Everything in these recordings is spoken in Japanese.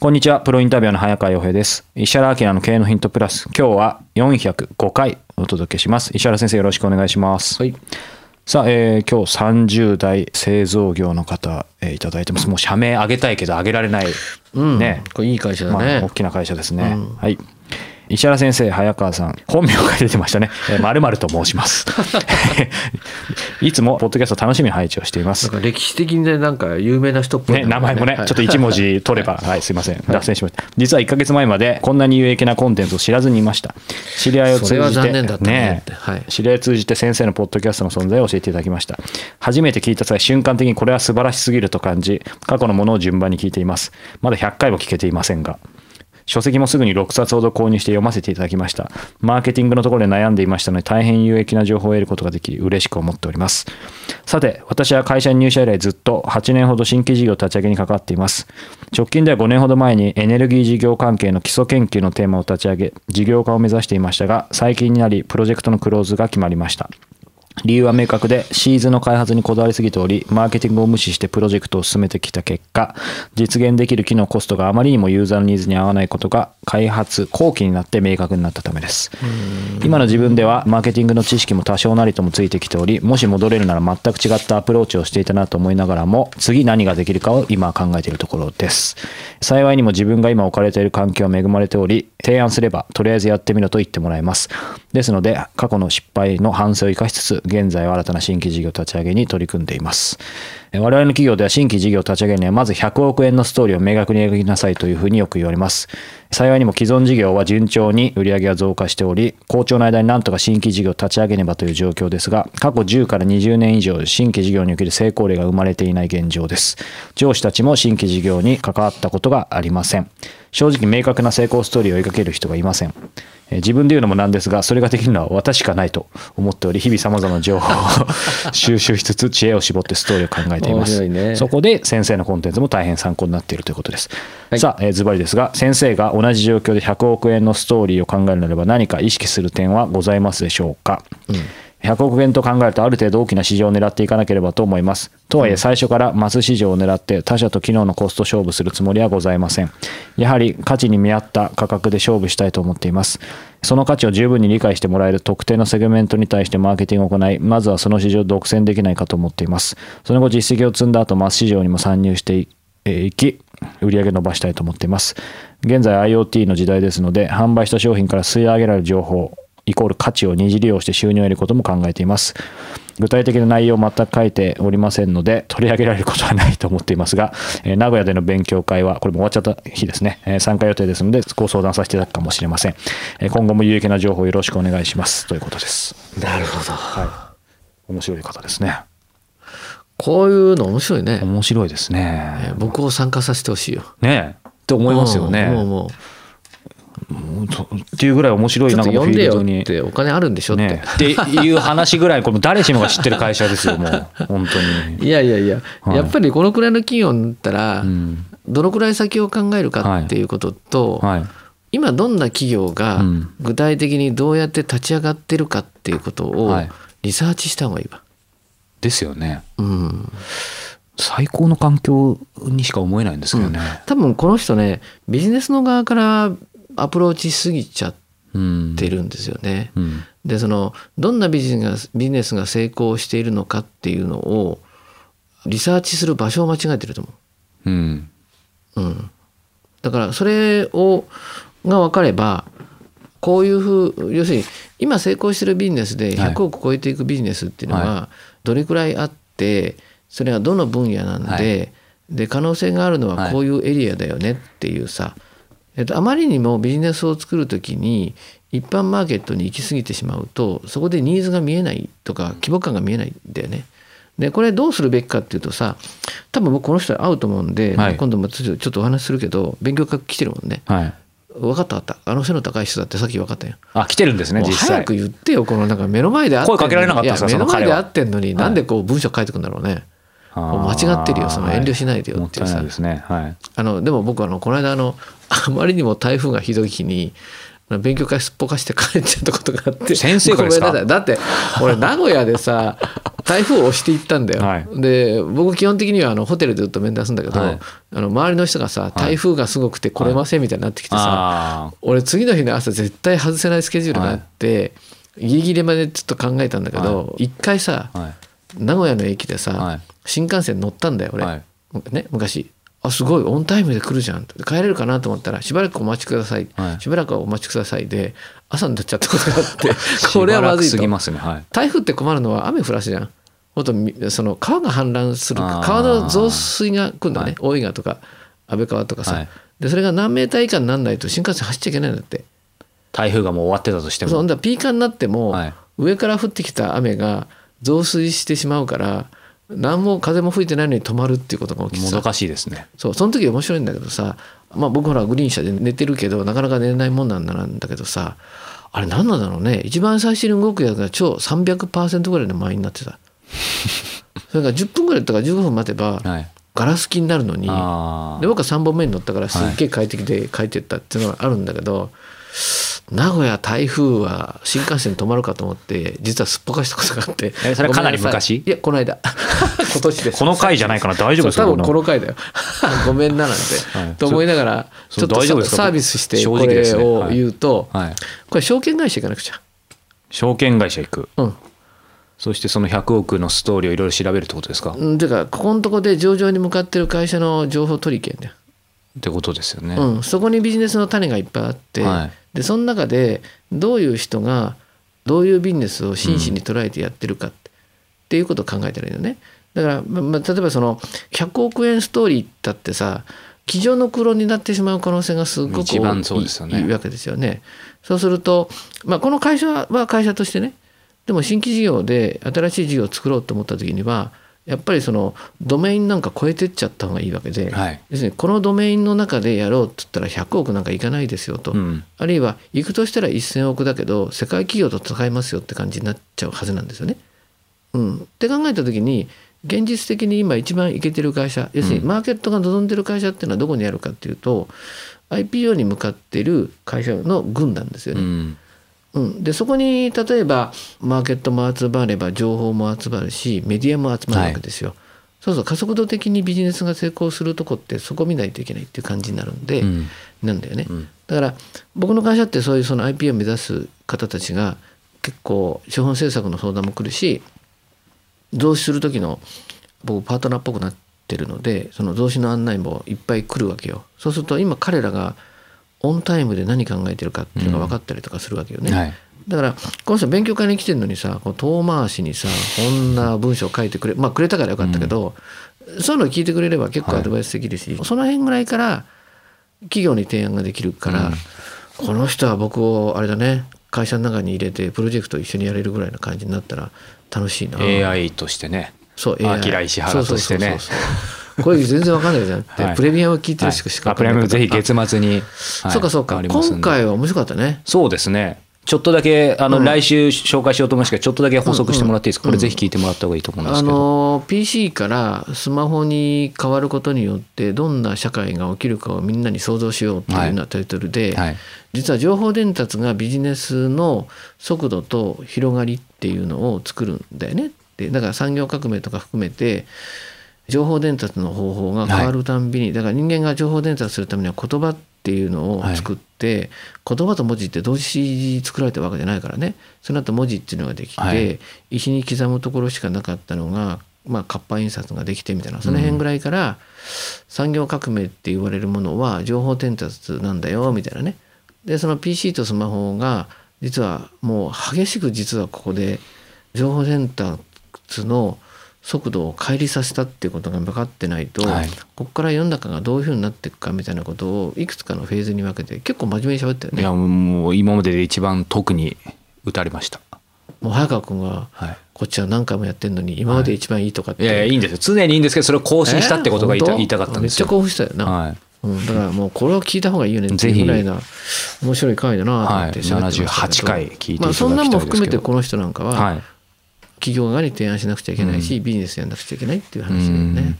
こんにちは。プロインタビュアーの早川洋平です。石原明の経営のヒントプラス。今日は405回お届けします。石原先生よろしくお願いします。はい。さあ、えー今日30代製造業の方、えーいただいてます。もう社名上げたいけど上げられない。うん。ねこれいい会社だまあ、ね。大きな会社ですね。はい。石原先生、早川さん、本名が出てましたね。えー、〇〇と申します。いつもポッドキャスト楽しみに配置をしています歴史的にね、なんか有名な人っぽいね、名前もね、ちょっと1文字取れば、はい、すいません、脱線しました。実は1ヶ月前まで、こんなに有益なコンテンツを知らずにいました。知り合いを通じて、ねはい知り合いを通じて先生のポッドキャストの存在を教えていただきました。初めて聞いた際、瞬間的にこれは素晴らしすぎると感じ、過去のものを順番に聞いています。まだ100回も聞けていませんが。書籍もすぐに6冊ほど購入して読ませていただきました。マーケティングのところで悩んでいましたので、大変有益な情報を得ることができ、嬉しく思っております。さて、私は会社に入社以来ずっと8年ほど新規事業立ち上げに関わっています。直近では5年ほど前にエネルギー事業関係の基礎研究のテーマを立ち上げ、事業化を目指していましたが、最近になり、プロジェクトのクローズが決まりました。理由は明確で、シーズンの開発にこだわりすぎており、マーケティングを無視してプロジェクトを進めてきた結果、実現できる機能コストがあまりにもユーザーのニーズに合わないことが、開発後期になって明確になったためです。今の自分では、マーケティングの知識も多少なりともついてきており、もし戻れるなら全く違ったアプローチをしていたなと思いながらも、次何ができるかを今考えているところです。幸いにも自分が今置かれている環境は恵まれており、提案すれば、とりあえずやってみろと言ってもらえます。ですので、過去の失敗の反省を生かしつつ、現在は新たな新規事業立ち上げに取り組んでいます。我々の企業では新規事業を立ち上げには、まず100億円のストーリーを明確に描きなさいというふうによく言われます。幸いにも既存事業は順調に売上が増加しており、好調の間になんとか新規事業を立ち上げねばという状況ですが、過去10から20年以上、新規事業における成功例が生まれていない現状です。上司たちも新規事業に関わったことがありません。正直明確な成功ストーリーを描ける人がいません。えー自分で言うのもなんですが、それができるのは私しかないと思っており、日々様々な情報を収集しつつ、知恵を絞ってストーリーを考えています。ねそこで先生のコンテンツも大変参考になっているということです。はいさあ、えーズバリですが、先生が同じ状況で100億円のストーリーを考えるならば何か意識する点はございますでしょうか、100億円と考えるとある程度大きな市場を狙っていかなければと思います。とはいえ最初からマス市場を狙って他社と機能のコスト勝負するつもりはございません。やはり価値に見合った価格で勝負したいと思っています。その価値を十分に理解してもらえる特定のセグメントに対してマーケティングを行い、まずはその市場を独占できないかと思っています。その後実績を積んだ後マス市場にも参入していき、売り上げ伸ばしたいと思っています。現在 IoT の時代ですので、販売した商品から吸い上げられる情報、イコール価値を二次利用して収入を得ることも考えています。具体的な内容を全く書いておりませんので、取り上げられることはないと思っていますが、えー名古屋での勉強会は、これも終わっちゃった日ですね、えー参加予定ですので、ご相談させていただくかもしれません。えー今後も有益な情報をよろしくお願いします。ということです。なるほど。面白い方ですね。こういうの面白いね。面白いですえね。僕を参加させてほしいよ。ねえ。って思いますよね。うんもうもうっていうぐらい面白いなんかフィールドにっ。てお金あるんでしょって。ね、っていう話ぐらい、これ誰しもが知ってる会社ですよ、もう。本当に。いやいやいや、はいやっぱりこのくらいの企業になったら、うん。どのくらい先を考えるかっていうことと、はい。今どんな企業がうん具体的にどうやって立ち上がってるかっていうことをはいリサーチした方がいいわ。ですよね。うん、最高の環境にしか思えないんですけどね。多分この人ねビジネスの側からアプローチしすぎちゃっうん。てるんですよね。うん。でそのどんなビジネスがビジネスが成功しているのかっていうのをリサーチする場所を間違えてると思うん。う。うん、だからそれをが分かればこういうふう要するに今成功してるビジネスではい100億超えていくビジネスっていうのはどれくらいあってそれはどの分野なんで,、はで可能性があるのはこういうエリアだよねっていうさ、えっと、あまりにもビジネスを作る時に一般マーケットに行き過ぎてしまうとそこでニーズが見えないとか規模感が見えないんだよね。でこれどうするべきかっていうとさ多分僕この人会うと思うんで、はい今度もちょっとちょっとお話しするけど勉強会来てるもんね。はい。分かった分かったあの背の高い人だってさっき分かったよ。あ、来てるんですね、実際早。く言ってよこのなんか目の前で会って声かけられなかったんですかいや目の前で会ってんのになんでこう文章書いてくんだろうね。間違ってるよその遠慮しないでよっていうさもったいね。はい。あのでも僕あのこの間あの あまりにも台風がひどい日に勉強会すっぽかして帰っちゃったことがあって先生がですか？ごめんなさいだって俺名古屋でさ 台風を押していったんだよ、はい。で僕基本的にはあのホテルでずっと面談するんだけど、はい。あの周りの人がさ台風がすごくて来れませんみたいになってきてさ、あ俺次の日の朝絶対外せないスケジュールがあって、ギリギリまでちょっと考えたんだけど一、回さ。名古屋の駅でさ、はい。新幹線乗ったんだよ俺、はい。ね、昔。あすごい。オンタイムで来るじゃん。帰れるかなと思ったらしばらくお待ちください、はい。しばらくお待ちくださいで朝になっちゃったことがあってこれはまずいとますね。はい。台風って困るのは雨降らすじゃんほんとみその川が氾濫する川の増水が来るんだね、はい。大井川とか安倍川とかさ、はい。でそれが何メーター以下にならないと新幹線走っちゃいけないんだって。台風がもう終わってたとしても。そんだらピーカーになっても、はい。上から降ってきた雨が増水してしまうから何も風も吹いてないのに止まるっていうことが起きてさ。もどかしいですね。そうその時面白いんだけどさ、まあ、僕ほらグリーン車で寝てるけどなかなか寝れないもんなんだなんだけどさあれ何なんだろうね。一番最初に動くやつが超300%ぐらいの満員になってた それから10分ぐらいとか15分待てばはい。ガラス気になるのにあで僕は3本目に乗ったからすっげえ快適で帰ってったっていうのがあるんだけど、名古屋台風は新幹線止まるかと思って実はすっぽかしたことがあってえそれはかなり昔？いやこの間。今年です。この回じゃないかな。大丈夫ですか？多分ここのの回だよ。ごめんななんて、はい。と思いながらちそょっとサービスしてこ正直ですれをねはい。言うと、はい。これ証券会社行かなくちゃ。証券会社行く。うんそしてその100億のストーリーをいろいろ調べるってことですか、っうんていうかここのとこで上場に向かってる会社の情報取り権だよてことですよね。うん、そこにビジネスの種がいっぱいあって、はい。でその中でどういう人がどういうビジネスを真摯に捉えてやってるかって,、っていうことを考えたらいいのね。だから、まま例えばその100億円ストーリーだってさ机上の黒になってしまう可能性がすごくそうですよね。いいわけですよね。そうすると、まあ、この会社は会社としてねでも新規事業で新しい事業を作ろうと思った時にはやっぱりそのドメインなんか超えてっちゃった方がいいわけで、はい。要するにこのドメインの中でやろうって言ったら100億なんかいかないですよと、うん。あるいは行くとしたら1,000億だけど世界企業と戦いますよって感じになっちゃうはずなんですよね。うん、って考えた時に現実的に今一番いけてる会社要するにマーケットが望んでる会社っていうのはどこにあるかっていうと IPO に向かってる会社の軍なんですよね。うんうん、でそこに例えばマーケットも集まれば情報も集まるしメディアも集まるわけですよ。そうそう。加速度的にビジネスが成功するとこってそこ見ないといけないっていう感じになるんで、うん。なんだよね、ん。だから僕の会社ってそういうその IP を目指す方たちが結構資本政策の相談も来るし増資する時の僕パートナーっぽくなってるのでその増資の案内もいっぱい来るわけよ。そうすると今彼らがオンタイムで何考えてるかっていうのが分かったりとかするわけよね、はい。だからこの人勉強会に来てるのにさこう遠回しにさこんな文章書いてくれまあくれたからよかったけど、そういうのを聞いてくれれば結構アドバイスできるし、その辺ぐらいから企業に提案ができるから、この人は僕をあれだね会社の中に入れてプロジェクト一緒にやれるぐらいの感じになったら楽しいな。AI としてね。そうアキラ石原としてね。そうそうそうそうこれ全然わかんないじゃん。って、はい。プレミアム聞いてるしかしかはい。あプレミアムぜひ月末に、はい。そうかそうか、今回は面白かったね。そうですね。ちょっとだけあの、うん。来週紹介しようと思いますけどちょっとだけ補足してもらっていいですか、これぜひ聞いてもらった方がいいと思うんですあけど、の PC からスマホに変わることによってどんな社会が起きるかをみんなに想像しようっていうようなタイトルで、はい。実は情報伝達がビジネスの速度と広がりっていうのを作るんだよね。でだから産業革命とか含めて情報伝達の方法が変わるたんびに、だから人間が情報伝達するためには言葉っていうのを作って、言葉と文字って同時に作られたわけじゃないからね。その後文字っていうのができて、はい。石に刻むところしかなかったのが、まあ、活版印刷ができてみたいなその辺ぐらいから産業革命って言われるものは情報伝達なんだよみたいなね。でその PC とスマホが実はもう激しく実はここで情報伝達の速度を乖離させたっていうことが分かってないと、はいここから世の中がどういうふうになっていくかみたいなことをいくつかのフェーズに分けて結構真面目に喋ったよね。いやもう今までで一番特に打たれました。もう早川君がはい。こっちは何回もやってんのに今まで一番いいとかって、いやいやいいんですよ。常にいいんですけどそれを更新したってことが言いた,、えー？言いたかったんですよ。めっちゃ興奮したよな、はい。うん、だからもうこれを聞いた方がいいよねってぜひいうぐらいな面白い回だなと思ってってましたけど78回聞いていただきたいですけどまあ、そんなんも含めてこの人なんかははい。企業側に提案しなくちゃいけないし、ビジネスやんなくちゃいけないっていう話だようん。ね。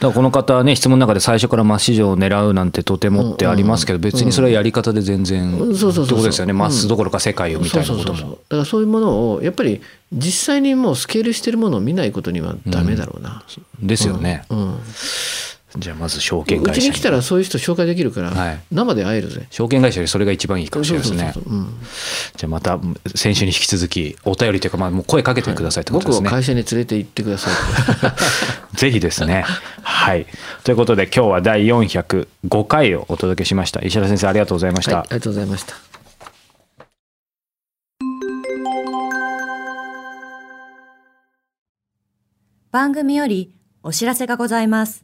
だからこの方はね質問の中で最初からマス市場を狙うなんてとてもってありますけど別にそれはやり方で全然うん。そうですよね？マスどころか世界をみたいなこと。もだからそういうものをやっぱり実際にもうスケールしてるものを見ないことにはダメだろうな。ですよね。うんじゃあまず証券う会社ちに来たらそういう人紹介できるから、はい生で会えるぜ。証券会社よりそれが一番いいかもしれないですねじゃあまた先週に引き続きお便りというかまあもう声かけてくださいってことですね、僕を会社に連れて行ってください。ぜひですね。はい。ということで今日は第405回をお届けしました。石原先生ありがとうございました。はい、ありがとうございました。番組よりお知らせがございます。